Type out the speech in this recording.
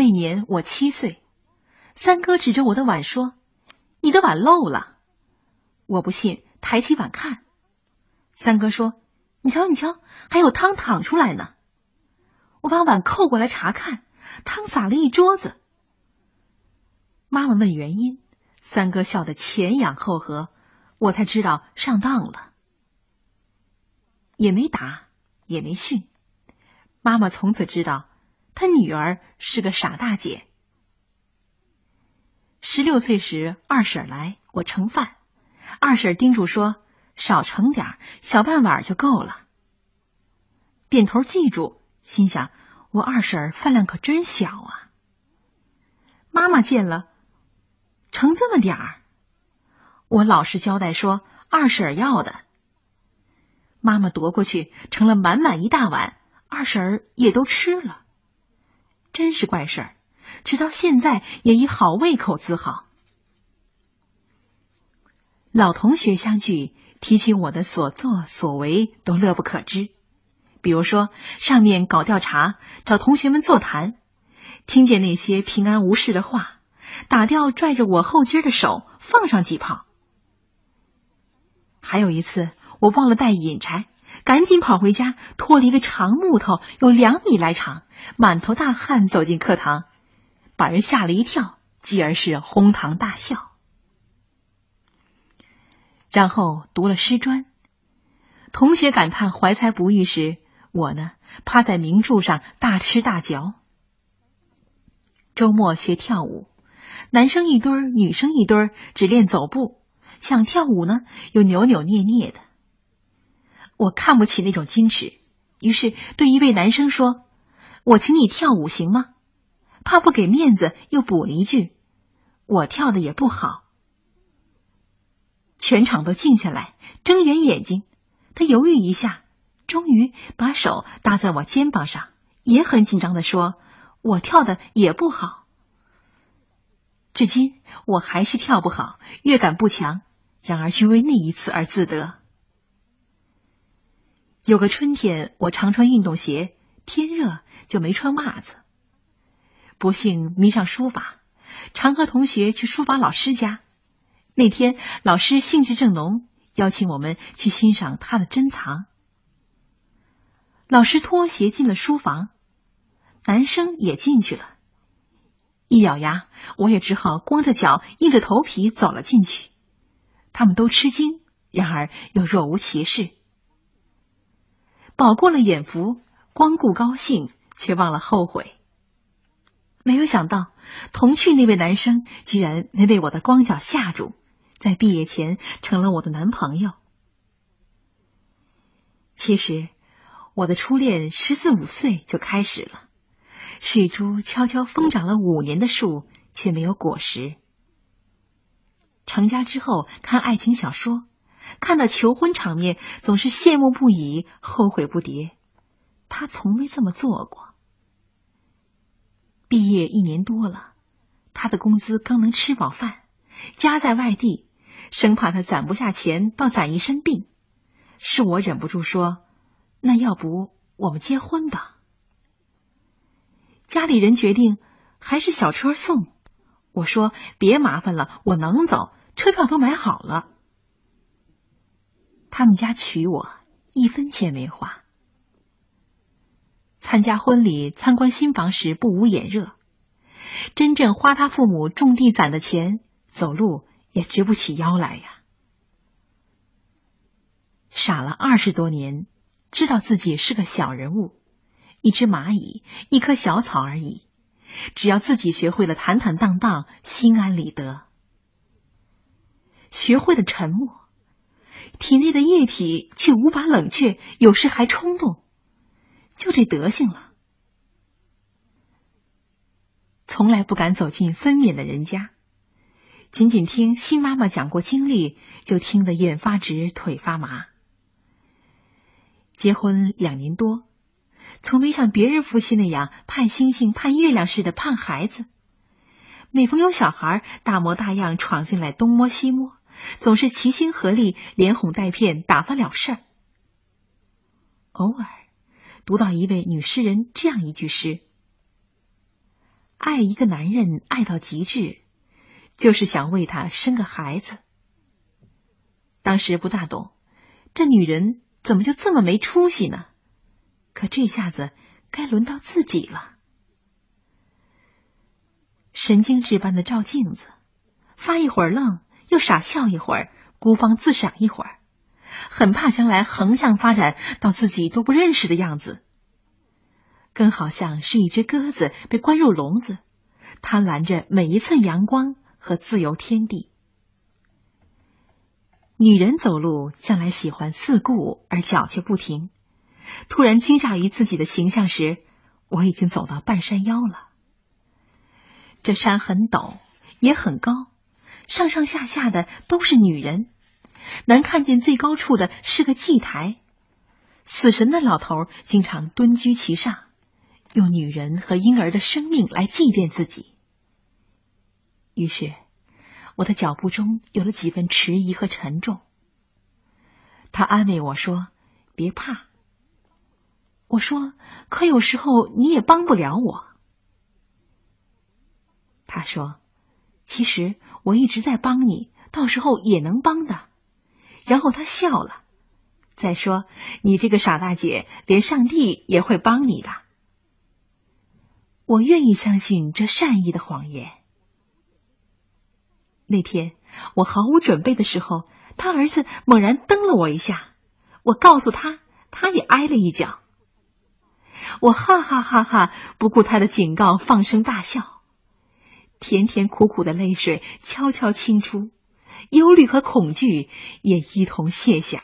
那年我七岁，三哥指着我的碗说：“你的碗漏了。”我不信，抬起碗看，三哥说：“你瞧，你瞧，还有汤淌出来呢。”我把碗扣过来查看，汤洒了一桌子。妈妈问原因，三哥笑得前仰后合，我才知道上当了，也没打，也没训。妈妈从此知道，他女儿是个傻大姐。十六岁时，二婶来，我盛饭，二婶叮嘱说：“少盛点小半碗就够了。”点头记住，心想：我二婶饭量可真小啊。妈妈见了。盛这么点儿，我老实交代说二婶要的。妈妈夺过去盛了满满一大碗，二婶也都吃了。真是怪事儿，直到现在也以好胃口自豪。老同学相聚，提起我的所作所为，都乐不可支。比如说，上面搞调查，找同学们座谈，听见那些平安无事的话。打掉拽着我后襟的手，放上几炮。还有一次，我忘了带引柴，赶紧跑回家，拖了一个长木头，有两米来长，满头大汗走进课堂，把人吓了一跳，继而是哄堂大笑。然后读了师专，同学感叹怀才不遇时，我呢趴在名著上大吃大嚼。周末学跳舞。男生一堆儿，女生一堆儿，只练走步。想跳舞呢，又扭扭捏捏的。我看不起那种矜持，于是对一位男生说：“我请你跳舞行吗？”怕不给面子，又补了一句：“我跳的也不好。”全场都静下来，睁圆眼睛。他犹豫一下，终于把手搭在我肩膀上，也很紧张的说：“我跳的也不好。”至今我还是跳不好，乐感不强。然而却为那一次而自得。有个春天，我常穿运动鞋，天热就没穿袜子。不幸迷上书法，常和同学去书法老师家。那天老师兴致正浓，邀请我们去欣赏他的珍藏。老师脱鞋进了书房，男生也进去了。一咬牙，我也只好光着脚，硬着头皮走了进去。他们都吃惊，然而又若无其事。饱过了眼福，光顾高兴，却忘了后悔。没有想到，同去那位男生居然没被我的光脚吓住，在毕业前成了我的男朋友。其实，我的初恋十四五岁就开始了。是一株悄悄疯长了五年的树，却没有果实。成家之后看爱情小说，看到求婚场面，总是羡慕不已，后悔不迭。他从没这么做过。毕业一年多了，他的工资刚能吃饱饭，家在外地，生怕他攒不下钱，倒攒一身病。是我忍不住说：“那要不我们结婚吧？”家里人决定还是小车送，我说别麻烦了，我能走，车票都买好了。他们家娶我一分钱没花。参加婚礼、参观新房时不无眼热，真正花他父母种地攒的钱，走路也直不起腰来呀。傻了二十多年，知道自己是个小人物。一只蚂蚁，一棵小草而已。只要自己学会了坦坦荡荡、心安理得，学会了沉默，体内的液体却无法冷却，有时还冲动，就这德行了。从来不敢走进分娩的人家，仅仅听新妈妈讲过经历，就听得眼发直、腿发麻。结婚两年多。从没像别人夫妻那样盼星星盼月亮似的盼孩子。每逢有小孩大模大样闯进来东摸西摸，总是齐心合力连哄带骗打发了事儿。偶尔读到一位女诗人这样一句诗：“爱一个男人爱到极致，就是想为他生个孩子。当时不大懂，这女人怎么就这么没出息呢？可这下子该轮到自己了。神经质般的照镜子，发一会儿愣，傻笑一会儿，孤芳自赏一会儿，很怕将来横向发展到自己都不认识的样子。更好像是一只鸽子被关入笼子，贪婪着每一寸阳光和自由天地。女人走路向来喜欢四顾而脚却不停，突然惊吓于自己的形象时，我已经走到半山腰了。这山很陡，也很高，上上下下的都是女人，能看见最高处的是个祭台，死神的老头经常蹲居其上，用女人和婴儿的生命来祭奠自己。于是，我的脚步中有了几分迟疑和沉重。他安慰我说：“别怕。”我说：“可有时候你也帮不了我。”他说：“其实我一直在帮你，到时候也能帮的。”然后他笑了。再说：“你这个傻大姐，连上帝也会帮你的。”我愿意相信这善意的谎言。那天我毫无准备的时候，他儿子猛然蹬了我一下，我告诉他，他也挨了一脚。我哈哈哈哈，不顾他的警告，放声大笑。甜甜苦苦的泪水悄悄倾出，忧虑和恐惧也一同卸下。